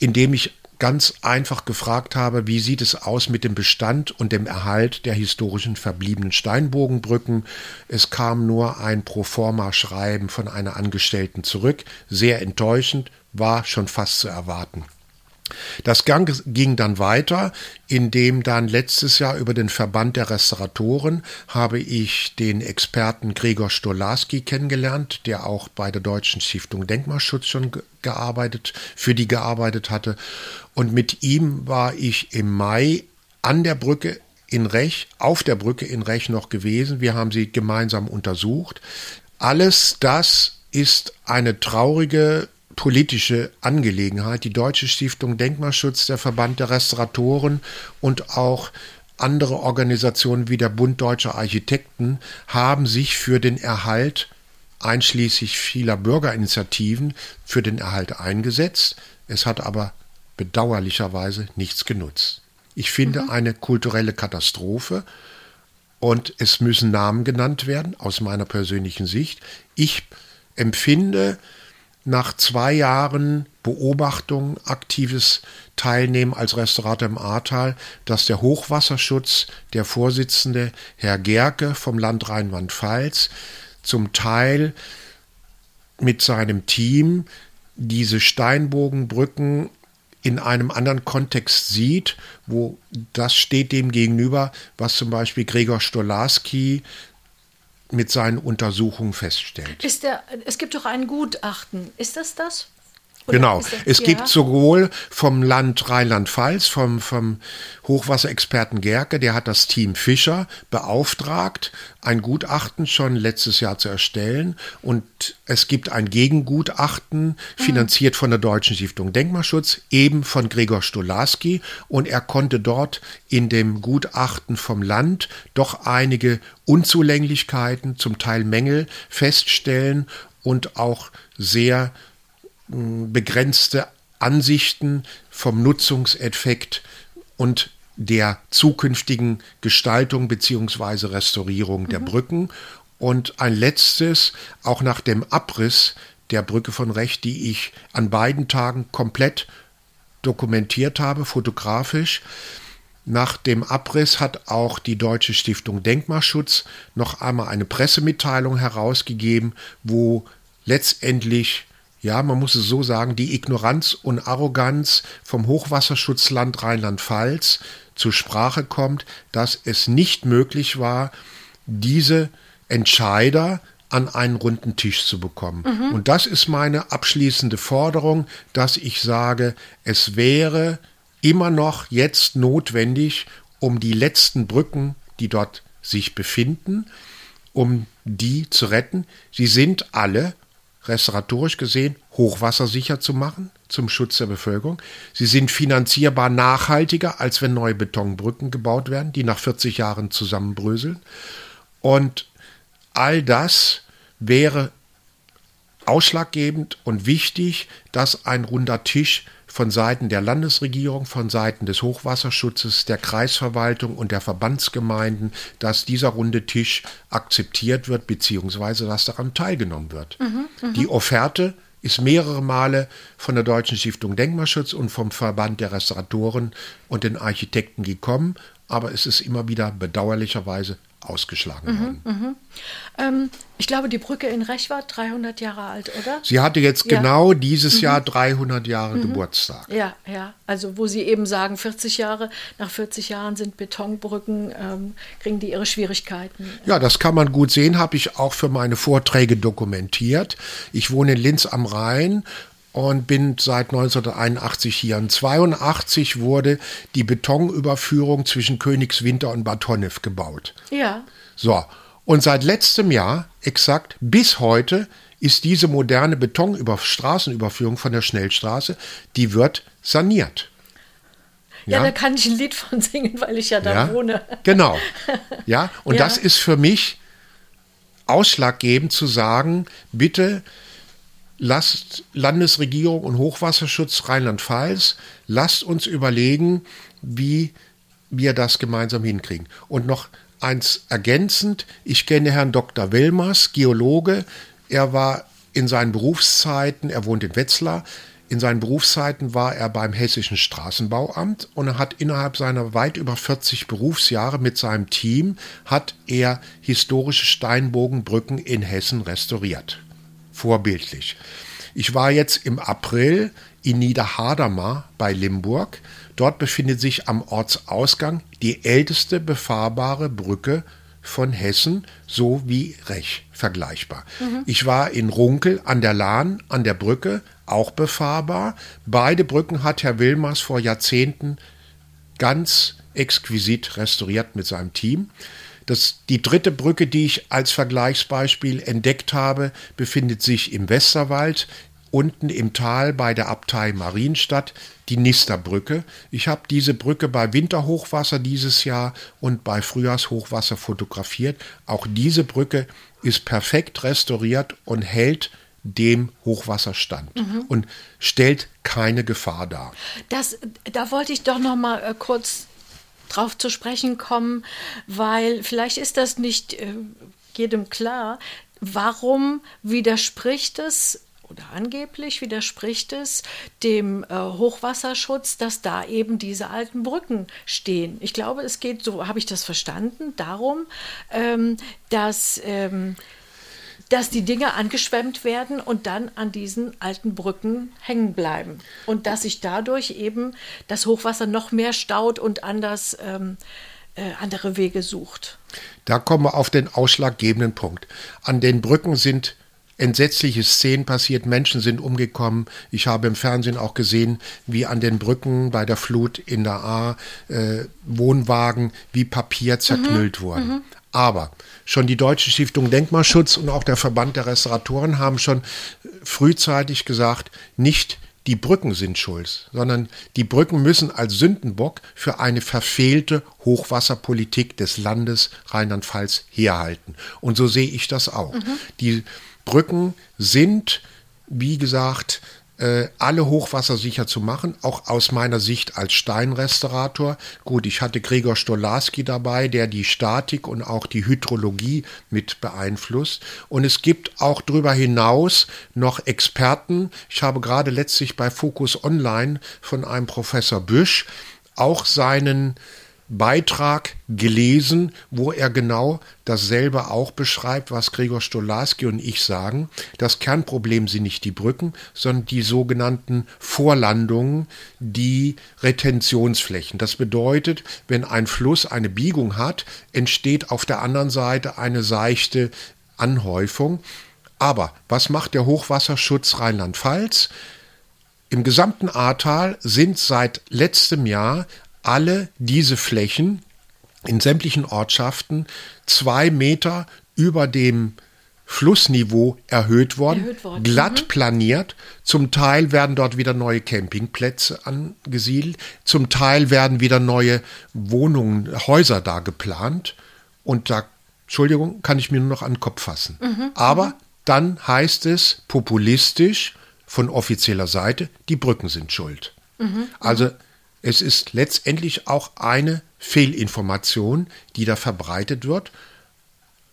indem ich ganz einfach gefragt habe, wie sieht es aus mit dem Bestand und dem Erhalt der historischen verbliebenen Steinbogenbrücken. Es kam nur ein Proforma-Schreiben von einer Angestellten zurück, sehr enttäuschend, war schon fast zu erwarten. Das Gang ging dann weiter, indem dann letztes Jahr über den Verband der Restauratoren habe ich den Experten Gregor Stolarski kennengelernt, der auch bei der Deutschen Stiftung Denkmalschutz schon gearbeitet, für die gearbeitet hatte. Und mit ihm war ich im Mai an der Brücke in Rech, auf der Brücke in Rech noch gewesen. Wir haben sie gemeinsam untersucht. Alles das ist eine traurige politische Angelegenheit. Die Deutsche Stiftung Denkmalschutz, der Verband der Restauratoren und auch andere Organisationen wie der Bund Deutscher Architekten haben sich für den Erhalt einschließlich vieler Bürgerinitiativen für den Erhalt eingesetzt. Es hat aber bedauerlicherweise nichts genutzt. Ich finde mhm. eine kulturelle Katastrophe und es müssen Namen genannt werden aus meiner persönlichen Sicht. Ich empfinde nach zwei Jahren Beobachtung, aktives Teilnehmen als Restaurator im Ahrtal, dass der Hochwasserschutz, der Vorsitzende Herr Gerke vom Land Rheinland-Pfalz, zum Teil mit seinem Team diese Steinbogenbrücken in einem anderen Kontext sieht, wo das steht dem gegenüber, was zum Beispiel Gregor Stolarski mit seinen Untersuchungen feststellt. Der, es gibt doch ein Gutachten. Ist das das? Genau. Es ja. gibt sowohl vom Land Rheinland-Pfalz, vom, vom Hochwasserexperten Gerke, der hat das Team Fischer beauftragt, ein Gutachten schon letztes Jahr zu erstellen. Und es gibt ein Gegengutachten, mhm. finanziert von der Deutschen Stiftung Denkmalschutz, eben von Gregor Stolarski. Und er konnte dort in dem Gutachten vom Land doch einige Unzulänglichkeiten, zum Teil Mängel feststellen und auch sehr begrenzte Ansichten vom Nutzungseffekt und der zukünftigen Gestaltung bzw. Restaurierung der mhm. Brücken. Und ein letztes, auch nach dem Abriss der Brücke von Recht, die ich an beiden Tagen komplett dokumentiert habe, fotografisch. Nach dem Abriss hat auch die Deutsche Stiftung Denkmalschutz noch einmal eine Pressemitteilung herausgegeben, wo letztendlich ja, man muss es so sagen, die Ignoranz und Arroganz vom Hochwasserschutzland Rheinland-Pfalz zur Sprache kommt, dass es nicht möglich war, diese Entscheider an einen runden Tisch zu bekommen. Mhm. Und das ist meine abschließende Forderung, dass ich sage, es wäre immer noch jetzt notwendig, um die letzten Brücken, die dort sich befinden, um die zu retten. Sie sind alle restauratorisch gesehen hochwassersicher zu machen zum Schutz der Bevölkerung. Sie sind finanzierbar nachhaltiger, als wenn neue Betonbrücken gebaut werden, die nach 40 Jahren zusammenbröseln. Und all das wäre ausschlaggebend und wichtig, dass ein runder Tisch von Seiten der Landesregierung, von Seiten des Hochwasserschutzes, der Kreisverwaltung und der Verbandsgemeinden, dass dieser runde Tisch akzeptiert wird, beziehungsweise dass daran teilgenommen wird. Mhm, mh. Die Offerte ist mehrere Male von der Deutschen Stiftung Denkmalschutz und vom Verband der Restauratoren und den Architekten gekommen, aber es ist immer wieder bedauerlicherweise ausgeschlagen mhm, worden. Mhm. Ähm, ich glaube, die Brücke in Rech war 300 Jahre alt, oder? Sie hatte jetzt ja. genau dieses mhm. Jahr 300 Jahre mhm. Geburtstag. Ja, ja. Also wo Sie eben sagen, 40 Jahre, nach 40 Jahren sind Betonbrücken, ähm, kriegen die ihre Schwierigkeiten. Ja, das kann man gut sehen, habe ich auch für meine Vorträge dokumentiert. Ich wohne in Linz am Rhein und bin seit 1981 hier. Und 82 wurde die Betonüberführung zwischen Königswinter und Bad Honnef gebaut. Ja. So, und seit letztem Jahr, exakt bis heute, ist diese moderne Betonstraßenüberführung von der Schnellstraße, die wird saniert. Ja, ja, da kann ich ein Lied von singen, weil ich ja da ja, wohne. Genau. Ja, *laughs* und ja. das ist für mich ausschlaggebend zu sagen, bitte lasst Landesregierung und Hochwasserschutz Rheinland-Pfalz, lasst uns überlegen, wie wir das gemeinsam hinkriegen. Und noch eins ergänzend, ich kenne Herrn Dr. Wilmers, Geologe, er war in seinen Berufszeiten, er wohnt in Wetzlar, in seinen Berufszeiten war er beim Hessischen Straßenbauamt und hat innerhalb seiner weit über 40 Berufsjahre mit seinem Team hat er historische Steinbogenbrücken in Hessen restauriert. Vorbildlich. Ich war jetzt im April in Niederhadamar bei Limburg. Dort befindet sich am Ortsausgang die älteste befahrbare Brücke von Hessen, so wie Rech vergleichbar. Mhm. Ich war in Runkel an der Lahn, an der Brücke, auch befahrbar. Beide Brücken hat Herr Wilmers vor Jahrzehnten ganz exquisit restauriert mit seinem Team. Das, die dritte Brücke, die ich als Vergleichsbeispiel entdeckt habe, befindet sich im Westerwald, unten im Tal bei der Abtei Marienstadt, die Nisterbrücke. Ich habe diese Brücke bei Winterhochwasser dieses Jahr und bei Frühjahrshochwasser fotografiert. Auch diese Brücke ist perfekt restauriert und hält dem Hochwasserstand mhm. und stellt keine Gefahr dar. Das, da wollte ich doch noch mal äh, kurz drauf zu sprechen kommen, weil vielleicht ist das nicht äh, jedem klar. Warum widerspricht es oder angeblich widerspricht es dem äh, Hochwasserschutz, dass da eben diese alten Brücken stehen. Ich glaube, es geht, so habe ich das verstanden, darum, ähm, dass ähm, dass die Dinge angeschwemmt werden und dann an diesen alten Brücken hängen bleiben. Und dass sich dadurch eben das Hochwasser noch mehr staut und anders, ähm, äh, andere Wege sucht. Da kommen wir auf den ausschlaggebenden Punkt. An den Brücken sind entsetzliche Szenen passiert, Menschen sind umgekommen. Ich habe im Fernsehen auch gesehen, wie an den Brücken bei der Flut in der A äh, Wohnwagen wie Papier zerknüllt mhm. wurden. Mhm. Aber schon die Deutsche Stiftung Denkmalschutz und auch der Verband der Restauratoren haben schon frühzeitig gesagt, nicht die Brücken sind schuld, sondern die Brücken müssen als Sündenbock für eine verfehlte Hochwasserpolitik des Landes Rheinland-Pfalz herhalten. Und so sehe ich das auch. Mhm. Die Brücken sind, wie gesagt, äh, alle Hochwasser sicher zu machen, auch aus meiner Sicht als Steinrestaurator. Gut, ich hatte Gregor Stolarski dabei, der die Statik und auch die Hydrologie mit beeinflusst. Und es gibt auch darüber hinaus noch Experten. Ich habe gerade letztlich bei Focus Online von einem Professor Büsch auch seinen Beitrag gelesen, wo er genau dasselbe auch beschreibt, was Gregor Stolarski und ich sagen. Das Kernproblem sind nicht die Brücken, sondern die sogenannten Vorlandungen, die Retentionsflächen. Das bedeutet, wenn ein Fluss eine Biegung hat, entsteht auf der anderen Seite eine seichte Anhäufung. Aber was macht der Hochwasserschutz Rheinland-Pfalz? Im gesamten Ahrtal sind seit letztem Jahr alle diese Flächen in sämtlichen Ortschaften zwei Meter über dem Flussniveau erhöht worden, erhöht worden. glatt mhm. planiert. Zum Teil werden dort wieder neue Campingplätze angesiedelt, zum Teil werden wieder neue Wohnungen, Häuser da geplant. Und da, Entschuldigung, kann ich mir nur noch an den Kopf fassen. Mhm. Aber mhm. dann heißt es populistisch von offizieller Seite, die Brücken sind schuld. Mhm. Also es ist letztendlich auch eine Fehlinformation, die da verbreitet wird,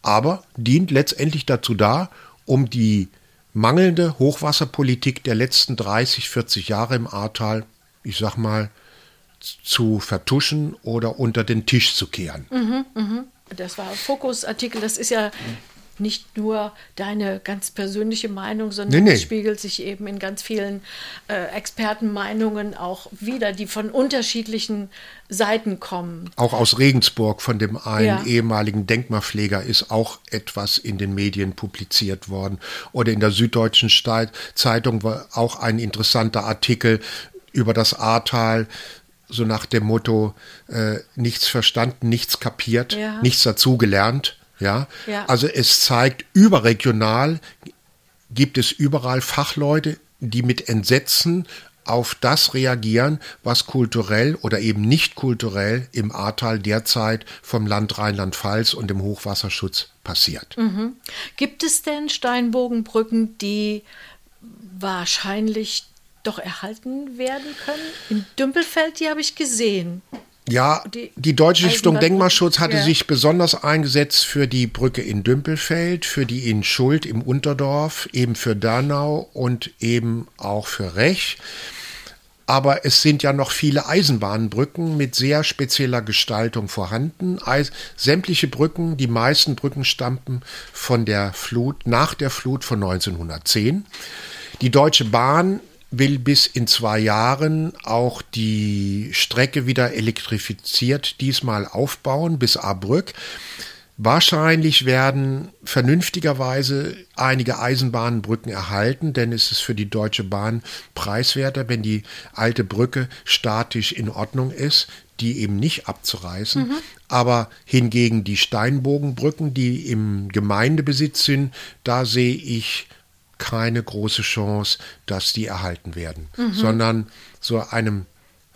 aber dient letztendlich dazu da, um die mangelnde Hochwasserpolitik der letzten 30, 40 Jahre im Ahrtal, ich sag mal, zu vertuschen oder unter den Tisch zu kehren. Mhm, mh. Das war Fokusartikel, das ist ja nicht nur deine ganz persönliche Meinung, sondern nee, nee. es spiegelt sich eben in ganz vielen äh, Expertenmeinungen auch wieder, die von unterschiedlichen Seiten kommen. Auch aus Regensburg von dem einen ja. ehemaligen Denkmalpfleger ist auch etwas in den Medien publiziert worden. Oder in der Süddeutschen Zeitung war auch ein interessanter Artikel über das Ahrtal so nach dem Motto, äh, nichts verstanden, nichts kapiert, ja. nichts dazugelernt. Ja? ja, also es zeigt, überregional gibt es überall Fachleute, die mit Entsetzen auf das reagieren, was kulturell oder eben nicht kulturell im Ahrtal derzeit vom Land Rheinland-Pfalz und dem Hochwasserschutz passiert. Mhm. Gibt es denn Steinbogenbrücken, die wahrscheinlich doch erhalten werden können? In Dümpelfeld, die habe ich gesehen. Ja, die, die Deutsche Stiftung Denkmalschutz hatte ja. sich besonders eingesetzt für die Brücke in Dümpelfeld, für die in Schuld im Unterdorf, eben für Dernau und eben auch für Rech. Aber es sind ja noch viele Eisenbahnbrücken mit sehr spezieller Gestaltung vorhanden. Eis sämtliche Brücken, die meisten Brücken stammten von der Flut, nach der Flut von 1910. Die Deutsche Bahn will bis in zwei Jahren auch die Strecke wieder elektrifiziert diesmal aufbauen bis Ahrbrück. Wahrscheinlich werden vernünftigerweise einige Eisenbahnbrücken erhalten, denn es ist für die Deutsche Bahn preiswerter, wenn die alte Brücke statisch in Ordnung ist, die eben nicht abzureißen. Mhm. Aber hingegen die Steinbogenbrücken, die im Gemeindebesitz sind, da sehe ich keine große Chance, dass die erhalten werden, mhm. sondern so einem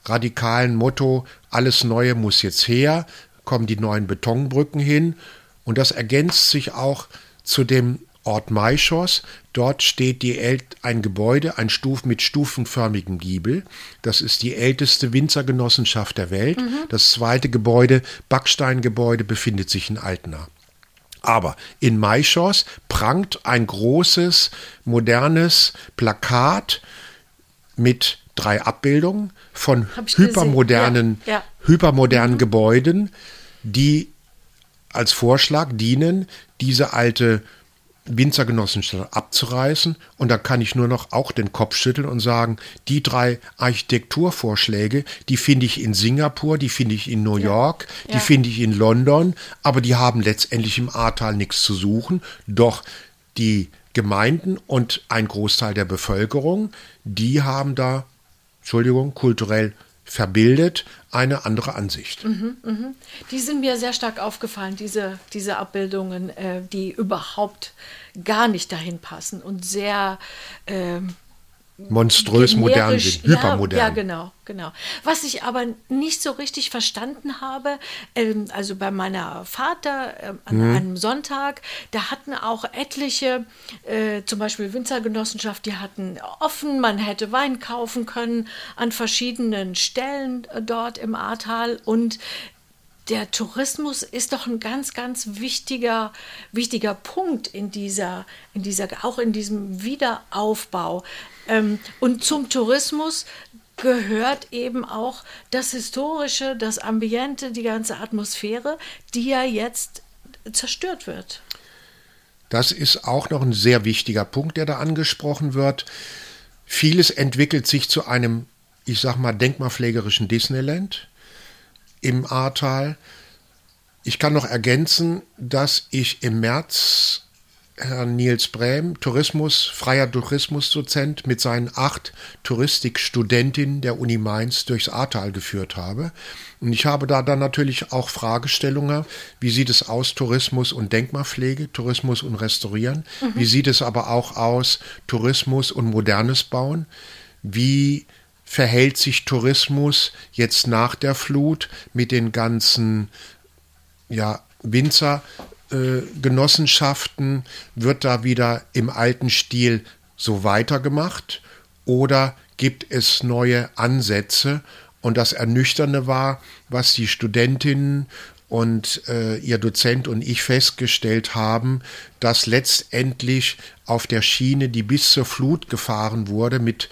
radikalen Motto, alles Neue muss jetzt her, kommen die neuen Betonbrücken hin und das ergänzt sich auch zu dem Ort Maischos. Dort steht die El ein Gebäude, ein Stuf mit stufenförmigem Giebel. Das ist die älteste Winzergenossenschaft der Welt. Mhm. Das zweite Gebäude, Backsteingebäude, befindet sich in Altena. Aber in Maischos prangt ein großes, modernes Plakat mit drei Abbildungen von hypermodernen, ja, ja. hypermodernen mhm. Gebäuden, die als Vorschlag dienen, diese alte Winzergenossenschaft abzureißen. Und da kann ich nur noch auch den Kopf schütteln und sagen, die drei Architekturvorschläge, die finde ich in Singapur, die finde ich in New York, ja. die finde ich in London, aber die haben letztendlich im Ahrtal nichts zu suchen. Doch die Gemeinden und ein Großteil der Bevölkerung, die haben da, Entschuldigung, kulturell verbildet eine andere Ansicht. Mhm, mh. Die sind mir sehr stark aufgefallen, diese, diese Abbildungen, äh, die überhaupt gar nicht dahin passen und sehr äh, monströs modern sind, hypermodern. Ja, genau, genau. Was ich aber nicht so richtig verstanden habe, ähm, also bei meiner Vater äh, an mhm. einem Sonntag, da hatten auch etliche, äh, zum Beispiel Winzergenossenschaft, die hatten offen, man hätte Wein kaufen können an verschiedenen Stellen äh, dort im Ahrtal und der Tourismus ist doch ein ganz, ganz wichtiger, wichtiger Punkt in dieser, in dieser, auch in diesem Wiederaufbau. Ähm, und zum Tourismus gehört eben auch das Historische, das Ambiente, die ganze Atmosphäre, die ja jetzt zerstört wird. Das ist auch noch ein sehr wichtiger Punkt, der da angesprochen wird. Vieles entwickelt sich zu einem, ich sag mal, denkmalpflegerischen Disneyland im Ahrtal. Ich kann noch ergänzen, dass ich im März Herrn Nils Brehm, Tourismus, freier Tourismusdozent, mit seinen acht Touristikstudentinnen der Uni Mainz durchs Ahrtal geführt habe. Und ich habe da dann natürlich auch Fragestellungen, wie sieht es aus, Tourismus und Denkmalpflege, Tourismus und Restaurieren, mhm. wie sieht es aber auch aus, Tourismus und modernes Bauen, wie verhält sich Tourismus jetzt nach der Flut mit den ganzen ja, Winzer äh, wird da wieder im alten Stil so weitergemacht oder gibt es neue Ansätze? Und das Ernüchternde war, was die Studentinnen und äh, ihr Dozent und ich festgestellt haben, dass letztendlich auf der Schiene, die bis zur Flut gefahren wurde, mit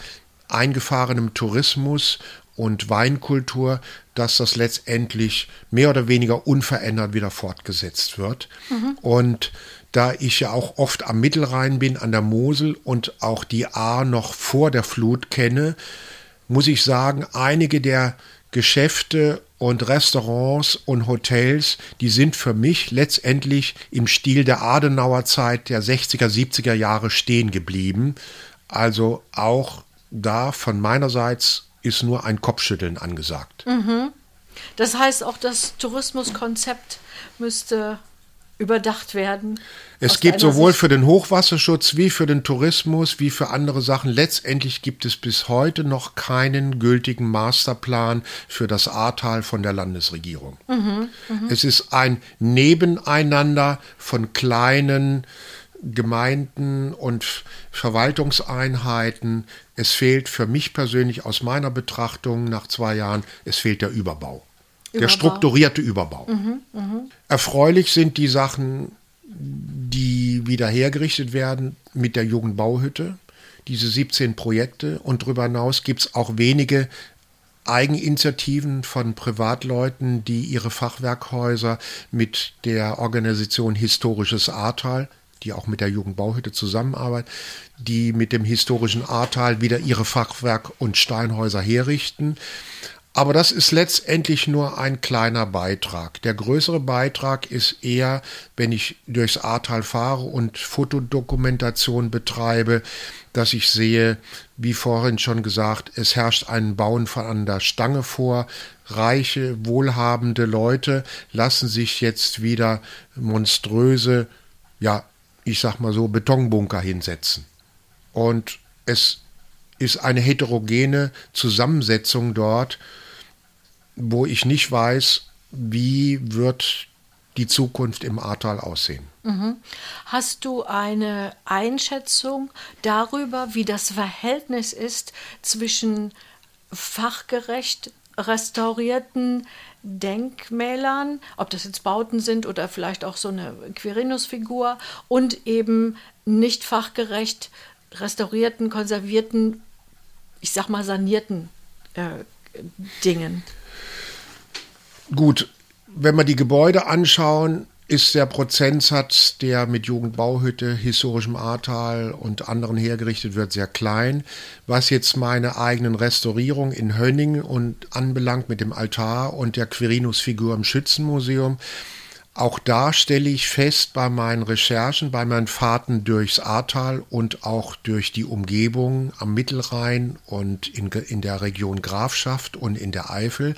eingefahrenem Tourismus und Weinkultur, dass das letztendlich mehr oder weniger unverändert wieder fortgesetzt wird. Mhm. Und da ich ja auch oft am Mittelrhein bin, an der Mosel und auch die A noch vor der Flut kenne, muss ich sagen, einige der Geschäfte und Restaurants und Hotels, die sind für mich letztendlich im Stil der Adenauer Zeit der 60er, 70er Jahre stehen geblieben. Also auch da von meinerseits ist nur ein Kopfschütteln angesagt. Mhm. Das heißt, auch das Tourismuskonzept müsste überdacht werden. Es gibt sowohl Sicht für den Hochwasserschutz wie für den Tourismus wie für andere Sachen. Letztendlich gibt es bis heute noch keinen gültigen Masterplan für das Ahrtal von der Landesregierung. Mhm, mh. Es ist ein Nebeneinander von kleinen Gemeinden und Verwaltungseinheiten. Es fehlt für mich persönlich aus meiner Betrachtung nach zwei Jahren, es fehlt der Überbau. Überbau. Der strukturierte Überbau. Mhm, mh. Erfreulich sind die Sachen, die wieder hergerichtet werden mit der Jugendbauhütte. Diese 17 Projekte und darüber hinaus gibt es auch wenige Eigeninitiativen von Privatleuten, die ihre Fachwerkhäuser mit der Organisation Historisches Ahrtal, die auch mit der Jugendbauhütte zusammenarbeitet, die mit dem historischen Ahrtal wieder ihre Fachwerk- und Steinhäuser herrichten. Aber das ist letztendlich nur ein kleiner Beitrag. Der größere Beitrag ist eher, wenn ich durchs Ahrtal fahre und Fotodokumentation betreibe, dass ich sehe, wie vorhin schon gesagt, es herrscht ein Bauen von an der Stange vor. Reiche, wohlhabende Leute lassen sich jetzt wieder monströse, ja, ich sag mal so, Betonbunker hinsetzen. Und es ist eine heterogene Zusammensetzung dort, wo ich nicht weiß, wie wird die Zukunft im Ahrtal aussehen. Mhm. Hast du eine Einschätzung darüber, wie das Verhältnis ist zwischen fachgerecht restaurierten Denkmälern, ob das jetzt Bauten sind oder vielleicht auch so eine Quirinus-Figur und eben nicht fachgerecht restaurierten, konservierten, ich sag mal sanierten äh, Dingen? Gut, wenn wir die Gebäude anschauen, ist der Prozentsatz, der mit Jugendbauhütte, historischem Ahrtal und anderen hergerichtet wird, sehr klein. Was jetzt meine eigenen Restaurierungen in Hönning und anbelangt mit dem Altar und der Quirinus-Figur im Schützenmuseum, auch da stelle ich fest bei meinen Recherchen, bei meinen Fahrten durchs Ahrtal und auch durch die Umgebung am Mittelrhein und in, in der Region Grafschaft und in der Eifel,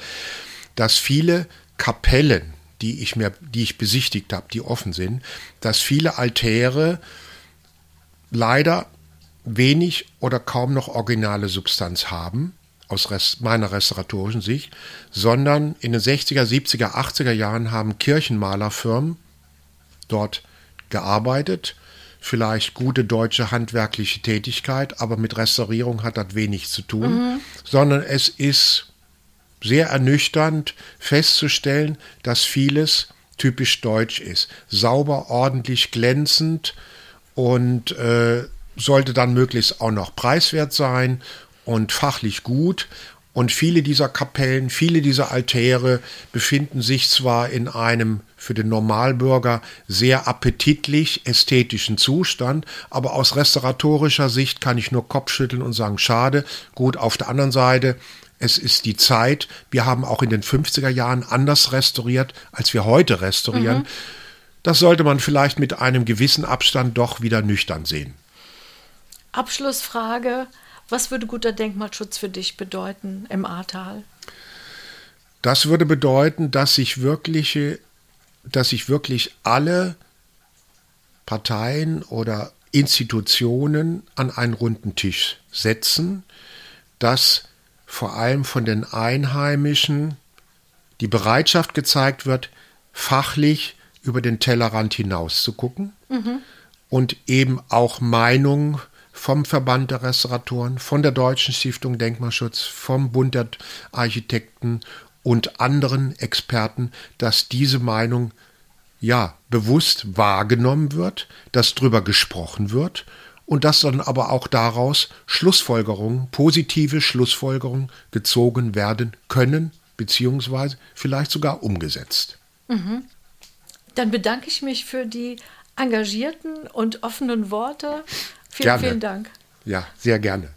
dass viele Kapellen, die ich mir, die ich besichtigt habe, die offen sind, dass viele Altäre leider wenig oder kaum noch originale Substanz haben, aus Rest, meiner restauratorischen Sicht, sondern in den 60er, 70er, 80er Jahren haben Kirchenmalerfirmen dort gearbeitet, vielleicht gute deutsche handwerkliche Tätigkeit, aber mit Restaurierung hat das wenig zu tun, mhm. sondern es ist sehr ernüchternd festzustellen, dass vieles typisch deutsch ist. Sauber, ordentlich, glänzend und äh, sollte dann möglichst auch noch preiswert sein und fachlich gut. Und viele dieser Kapellen, viele dieser Altäre befinden sich zwar in einem für den Normalbürger sehr appetitlich ästhetischen Zustand, aber aus restauratorischer Sicht kann ich nur Kopfschütteln und sagen, schade. Gut, auf der anderen Seite es ist die Zeit. Wir haben auch in den 50er Jahren anders restauriert, als wir heute restaurieren. Mhm. Das sollte man vielleicht mit einem gewissen Abstand doch wieder nüchtern sehen. Abschlussfrage. Was würde guter Denkmalschutz für dich bedeuten im Ahrtal? Das würde bedeuten, dass sich wirkliche, dass sich wirklich alle Parteien oder Institutionen an einen runden Tisch setzen, dass vor allem von den Einheimischen die Bereitschaft gezeigt wird, fachlich über den Tellerrand hinaus zu gucken mhm. und eben auch Meinungen vom Verband der Restauratoren, von der Deutschen Stiftung Denkmalschutz, vom Bund der Architekten und anderen Experten, dass diese Meinung ja bewusst wahrgenommen wird, dass drüber gesprochen wird und dass dann aber auch daraus Schlussfolgerungen, positive Schlussfolgerungen gezogen werden können, beziehungsweise vielleicht sogar umgesetzt. Mhm. Dann bedanke ich mich für die engagierten und offenen Worte. Vielen, gerne. vielen Dank. Ja, sehr gerne.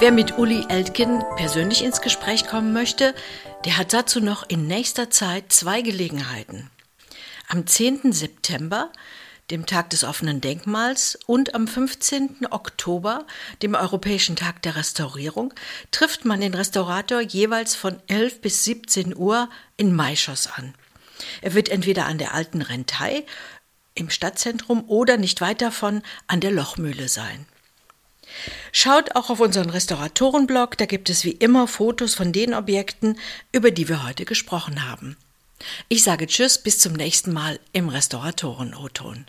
Wer mit Uli Eltgen persönlich ins Gespräch kommen möchte, der hat dazu noch in nächster Zeit zwei Gelegenheiten. Am 10. September, dem Tag des offenen Denkmals, und am 15. Oktober, dem Europäischen Tag der Restaurierung, trifft man den Restaurator jeweils von 11 bis 17 Uhr in Maischoss an. Er wird entweder an der alten Rentei im Stadtzentrum oder nicht weit davon an der Lochmühle sein. Schaut auch auf unseren Restauratorenblog, da gibt es wie immer Fotos von den Objekten, über die wir heute gesprochen haben. Ich sage Tschüss, bis zum nächsten Mal im Restauratoren-O-Ton.